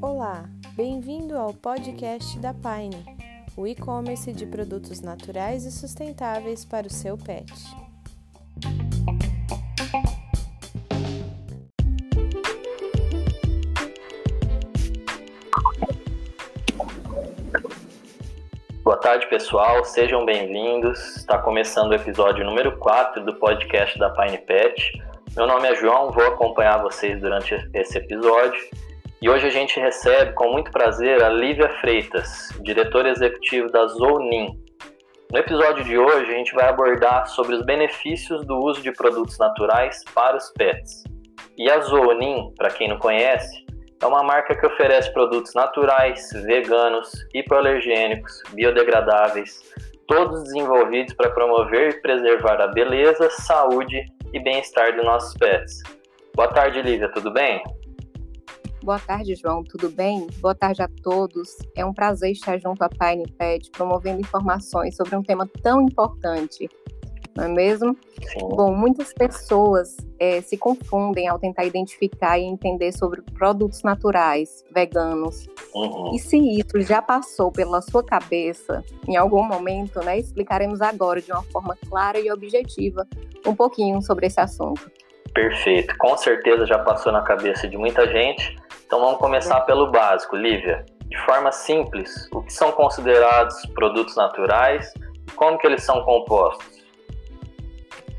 Olá, bem-vindo ao podcast da Pine, o e-commerce de produtos naturais e sustentáveis para o seu pet. Boa tarde, pessoal. Sejam bem-vindos. Está começando o episódio número 4 do podcast da Pine Pet. Meu nome é João, vou acompanhar vocês durante esse episódio. E hoje a gente recebe com muito prazer a Lívia Freitas, diretora executiva da Zounin. No episódio de hoje a gente vai abordar sobre os benefícios do uso de produtos naturais para os pets. E a Zounin, para quem não conhece, é uma marca que oferece produtos naturais, veganos, hipoalergênicos, biodegradáveis, todos desenvolvidos para promover e preservar a beleza, saúde e bem-estar dos nossos pets. Boa tarde, Lívia, tudo bem? Boa tarde, João, tudo bem? Boa tarde a todos. É um prazer estar junto à Pine Pet, promovendo informações sobre um tema tão importante não é mesmo? Sim. Bom, muitas pessoas é, se confundem ao tentar identificar e entender sobre produtos naturais, veganos. Uhum. E se isso já passou pela sua cabeça, em algum momento, né, explicaremos agora de uma forma clara e objetiva um pouquinho sobre esse assunto. Perfeito, com certeza já passou na cabeça de muita gente. Então vamos começar pelo básico, Lívia. De forma simples, o que são considerados produtos naturais e como que eles são compostos?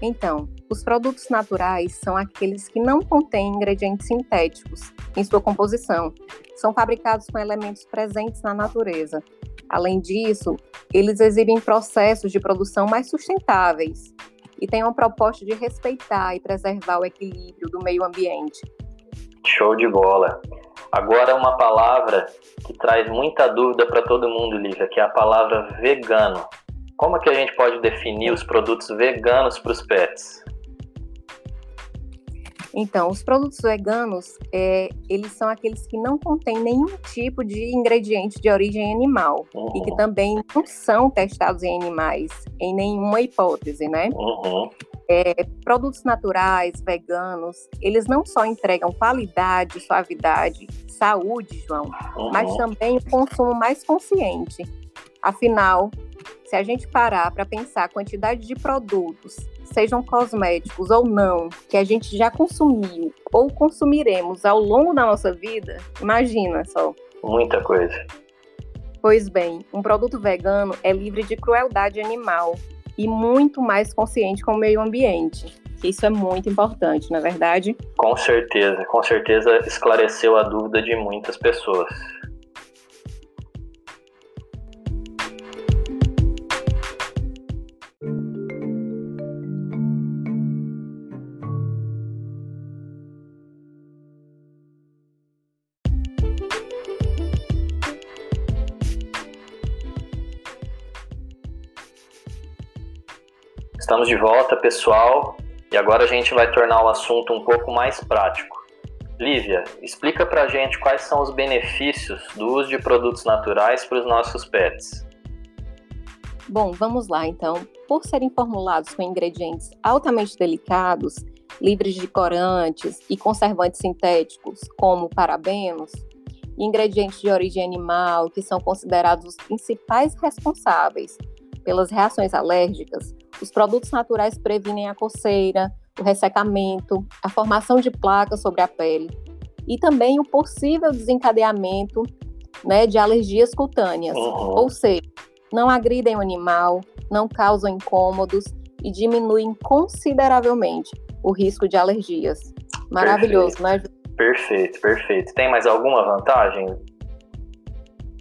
Então, os produtos naturais são aqueles que não contêm ingredientes sintéticos em sua composição. São fabricados com elementos presentes na natureza. Além disso, eles exibem processos de produção mais sustentáveis e têm uma proposta de respeitar e preservar o equilíbrio do meio ambiente. Show de bola! Agora uma palavra que traz muita dúvida para todo mundo, Lívia, que é a palavra vegano. Como é que a gente pode definir os produtos veganos para os pets? Então, os produtos veganos, é, eles são aqueles que não contêm nenhum tipo de ingrediente de origem animal uhum. e que uhum. também não são testados em animais, em nenhuma hipótese, né? Uhum. É, produtos naturais, veganos, eles não só entregam qualidade, suavidade, saúde, João, uhum. mas também o consumo mais consciente. Afinal, se a gente parar para pensar a quantidade de produtos, sejam cosméticos ou não, que a gente já consumiu ou consumiremos ao longo da nossa vida, imagina só. Muita coisa. Pois bem, um produto vegano é livre de crueldade animal e muito mais consciente com o meio ambiente. Isso é muito importante, não é verdade? Com certeza, com certeza esclareceu a dúvida de muitas pessoas. Estamos de volta, pessoal, e agora a gente vai tornar o assunto um pouco mais prático. Lívia, explica pra gente quais são os benefícios do uso de produtos naturais para os nossos pets. Bom, vamos lá então. Por serem formulados com ingredientes altamente delicados, livres de corantes e conservantes sintéticos, como parabenos, e ingredientes de origem animal, que são considerados os principais responsáveis pelas reações alérgicas, os produtos naturais previnem a coceira, o ressecamento, a formação de placas sobre a pele e também o possível desencadeamento né, de alergias cutâneas. Uhum. Ou seja, não agridem o animal, não causam incômodos e diminuem consideravelmente o risco de alergias. Maravilhoso, perfeito. né? Perfeito, perfeito. Tem mais alguma vantagem?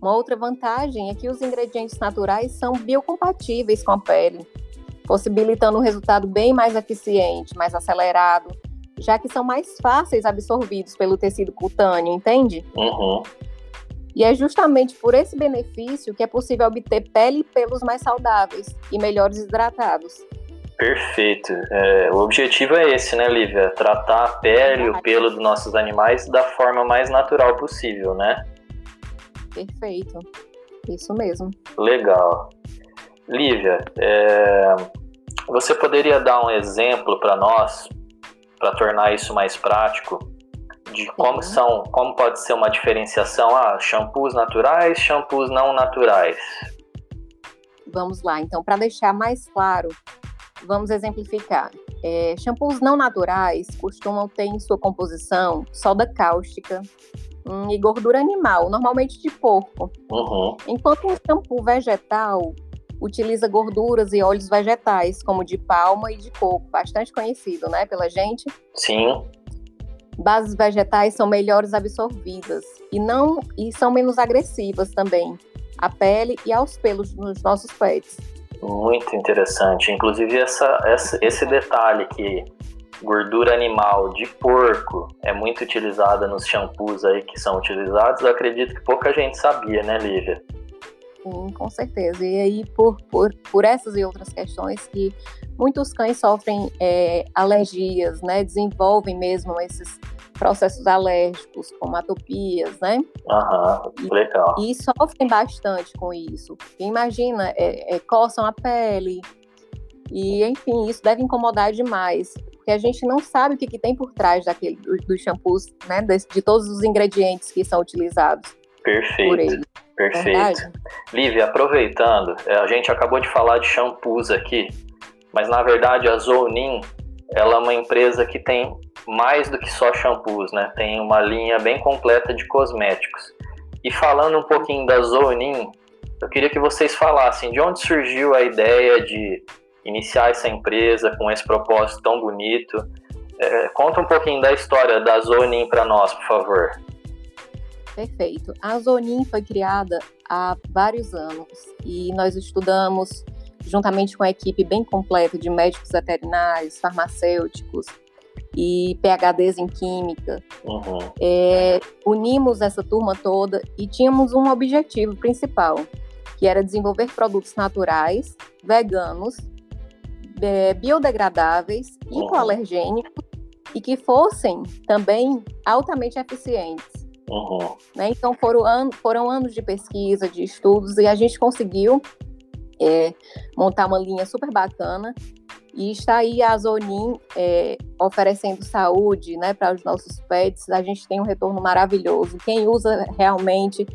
Uma outra vantagem é que os ingredientes naturais são biocompatíveis com a pele, possibilitando um resultado bem mais eficiente, mais acelerado, já que são mais fáceis absorvidos pelo tecido cutâneo, entende? Uhum. E é justamente por esse benefício que é possível obter pele e pelos mais saudáveis e melhores hidratados. Perfeito. É, o objetivo é esse, né, Lívia? Tratar a pele e o pelo dos nossos animais da forma mais natural possível, né? Perfeito. Isso mesmo. Legal. Lívia, é, você poderia dar um exemplo para nós para tornar isso mais prático, de como são, como pode ser uma diferenciação, ah, shampoos naturais, shampoos não naturais. Vamos lá, então, para deixar mais claro, vamos exemplificar. É, shampoos não naturais costumam ter em sua composição soda cáustica hum, e gordura animal, normalmente de porco. Uhum. Enquanto um shampoo vegetal utiliza gorduras e óleos vegetais, como de palma e de coco, bastante conhecido, né, pela gente. Sim. Bases vegetais são melhores absorvidas e não e são menos agressivas também à pele e aos pelos nos nossos pets. Muito interessante. Inclusive essa, essa esse detalhe que gordura animal de porco é muito utilizada nos shampoos aí que são utilizados, eu acredito que pouca gente sabia, né, Lívia? Sim, com certeza. E aí, por, por, por essas e outras questões que muitos cães sofrem é, alergias, né? Desenvolvem mesmo esses processos alérgicos, como atopias, né? Aham, legal. E, e sofrem bastante com isso. Imagina, é, é, coçam a pele. E, enfim, isso deve incomodar demais. Porque a gente não sabe o que, que tem por trás daquele, dos do shampoos, né? De, de todos os ingredientes que são utilizados. Perfeito. Por ele. Perfeito. Lívia, aproveitando, é, a gente acabou de falar de shampoos aqui, mas na verdade a Zonin ela é uma empresa que tem mais do que só shampoos, né? Tem uma linha bem completa de cosméticos. E falando um pouquinho da Zonin, eu queria que vocês falassem de onde surgiu a ideia de iniciar essa empresa com esse propósito tão bonito. É, conta um pouquinho da história da Zonin para nós, por favor. Perfeito. A Zonin foi criada há vários anos e nós estudamos juntamente com a equipe bem completa de médicos veterinários, farmacêuticos e PhDs em química. Uhum. É, unimos essa turma toda e tínhamos um objetivo principal, que era desenvolver produtos naturais, veganos, é, biodegradáveis, uhum. hipoalergênicos e que fossem também altamente eficientes. Uhum. Né? Então foram, an foram anos de pesquisa, de estudos, e a gente conseguiu é, montar uma linha super bacana. E está aí a Zonin é, oferecendo saúde né, para os nossos pets. A gente tem um retorno maravilhoso. Quem usa realmente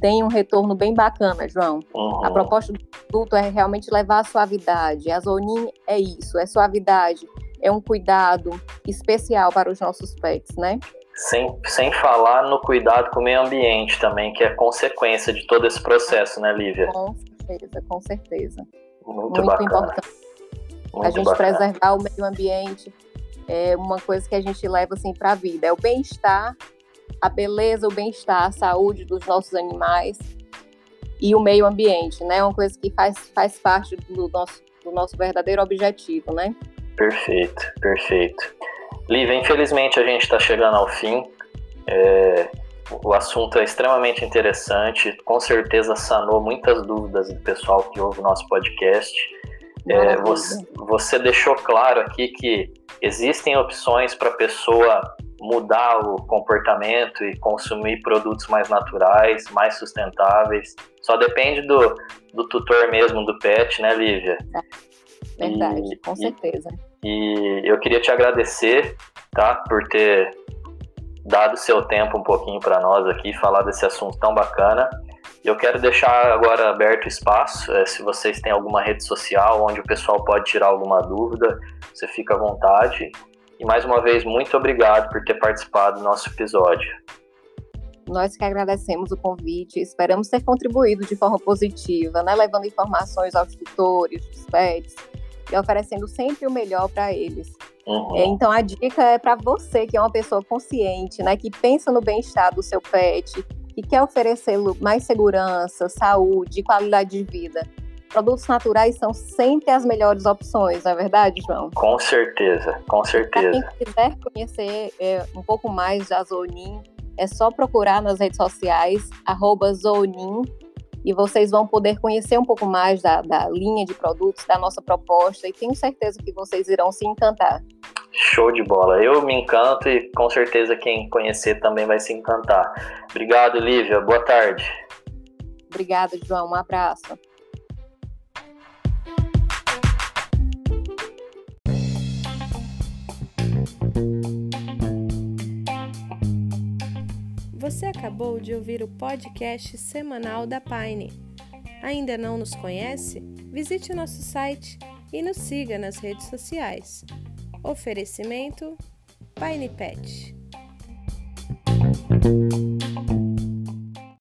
tem um retorno bem bacana, João. Uhum. A proposta do produto é realmente levar a suavidade. A Zonin é isso, é suavidade, é um cuidado especial para os nossos pets, né? Sem, sem falar no cuidado com o meio ambiente também, que é consequência de todo esse processo, né, Lívia? Com certeza, com certeza. Muito, Muito importante. Muito a gente bacana. preservar o meio ambiente é uma coisa que a gente leva assim para a vida. É o bem-estar, a beleza, o bem-estar, a saúde dos nossos animais e o meio ambiente, né? É uma coisa que faz, faz parte do nosso, do nosso verdadeiro objetivo, né? Perfeito, perfeito. Lívia, infelizmente a gente está chegando ao fim. É, o assunto é extremamente interessante, com certeza sanou muitas dúvidas do pessoal que ouve o nosso podcast. É, você, você, deixou claro aqui que existem opções para a pessoa mudar o comportamento e consumir produtos mais naturais, mais sustentáveis. Só depende do, do tutor mesmo do pet, né, Lívia? Verdade, e, com certeza. E eu queria te agradecer, tá, por ter dado seu tempo um pouquinho para nós aqui, falar desse assunto tão bacana. Eu quero deixar agora aberto espaço, é, se vocês têm alguma rede social onde o pessoal pode tirar alguma dúvida, você fica à vontade. E mais uma vez, muito obrigado por ter participado do nosso episódio. Nós que agradecemos o convite, esperamos ter contribuído de forma positiva, né, levando informações aos tutores, dos pets, e oferecendo sempre o melhor para eles. Uhum. Então a dica é para você que é uma pessoa consciente, né, que pensa no bem-estar do seu pet e quer oferecer mais segurança, saúde, qualidade de vida. Produtos naturais são sempre as melhores opções, não é verdade, João? Com certeza, com certeza. Para quem quiser conhecer é, um pouco mais da Zonin, é só procurar nas redes sociais, arroba Zonin, e vocês vão poder conhecer um pouco mais da, da linha de produtos, da nossa proposta, e tenho certeza que vocês irão se encantar. Show de bola. Eu me encanto e com certeza quem conhecer também vai se encantar. Obrigado, Lívia. Boa tarde. Obrigada, João. Um abraço. Você acabou de ouvir o podcast semanal da Pine. Ainda não nos conhece? Visite nosso site e nos siga nas redes sociais. Oferecimento Pine Pet.